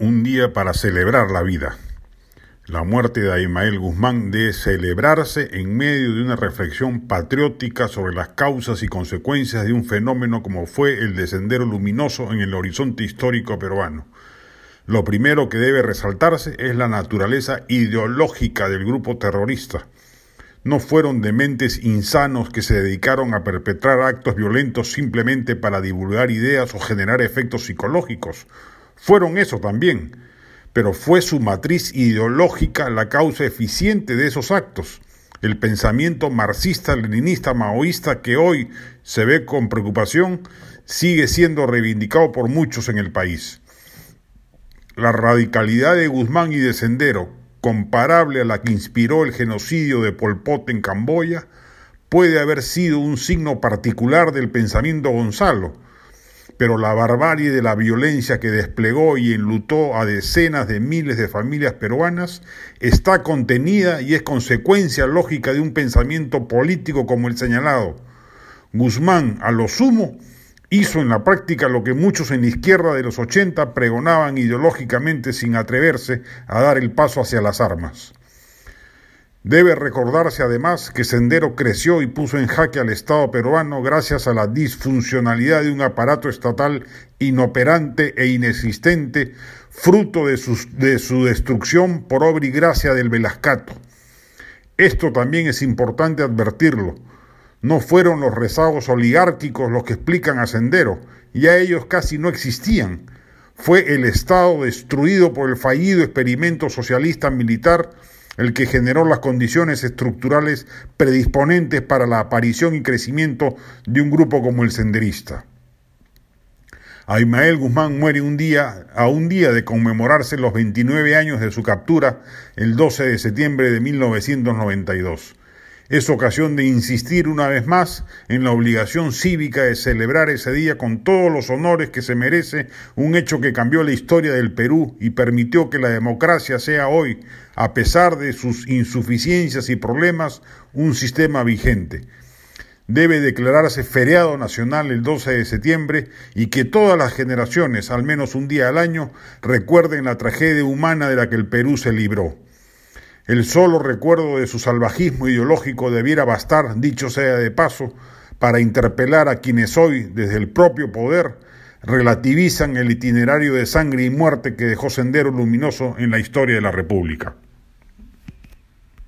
un día para celebrar la vida. La muerte de Aimael Guzmán debe celebrarse en medio de una reflexión patriótica sobre las causas y consecuencias de un fenómeno como fue el de Sendero Luminoso en el horizonte histórico peruano. Lo primero que debe resaltarse es la naturaleza ideológica del grupo terrorista. No fueron dementes insanos que se dedicaron a perpetrar actos violentos simplemente para divulgar ideas o generar efectos psicológicos fueron eso también, pero fue su matriz ideológica la causa eficiente de esos actos, el pensamiento marxista-leninista maoísta que hoy se ve con preocupación sigue siendo reivindicado por muchos en el país. La radicalidad de Guzmán y de Sendero, comparable a la que inspiró el genocidio de Pol Pot en Camboya, puede haber sido un signo particular del pensamiento Gonzalo, pero la barbarie de la violencia que desplegó y enlutó a decenas de miles de familias peruanas está contenida y es consecuencia lógica de un pensamiento político como el señalado. Guzmán, a lo sumo, hizo en la práctica lo que muchos en la izquierda de los 80 pregonaban ideológicamente sin atreverse a dar el paso hacia las armas. Debe recordarse además que Sendero creció y puso en jaque al Estado peruano gracias a la disfuncionalidad de un aparato estatal inoperante e inexistente, fruto de su, de su destrucción por obra y gracia del Velascato. Esto también es importante advertirlo. No fueron los rezagos oligárquicos los que explican a Sendero, ya ellos casi no existían. Fue el Estado destruido por el fallido experimento socialista militar el que generó las condiciones estructurales predisponentes para la aparición y crecimiento de un grupo como el senderista. Aymael Guzmán muere un día, a un día de conmemorarse los 29 años de su captura, el 12 de septiembre de 1992. Es ocasión de insistir una vez más en la obligación cívica de celebrar ese día con todos los honores que se merece un hecho que cambió la historia del Perú y permitió que la democracia sea hoy, a pesar de sus insuficiencias y problemas, un sistema vigente. Debe declararse feriado nacional el 12 de septiembre y que todas las generaciones, al menos un día al año, recuerden la tragedia humana de la que el Perú se libró. El solo recuerdo de su salvajismo ideológico debiera bastar, dicho sea de paso, para interpelar a quienes hoy, desde el propio poder, relativizan el itinerario de sangre y muerte que dejó Sendero Luminoso en la historia de la República.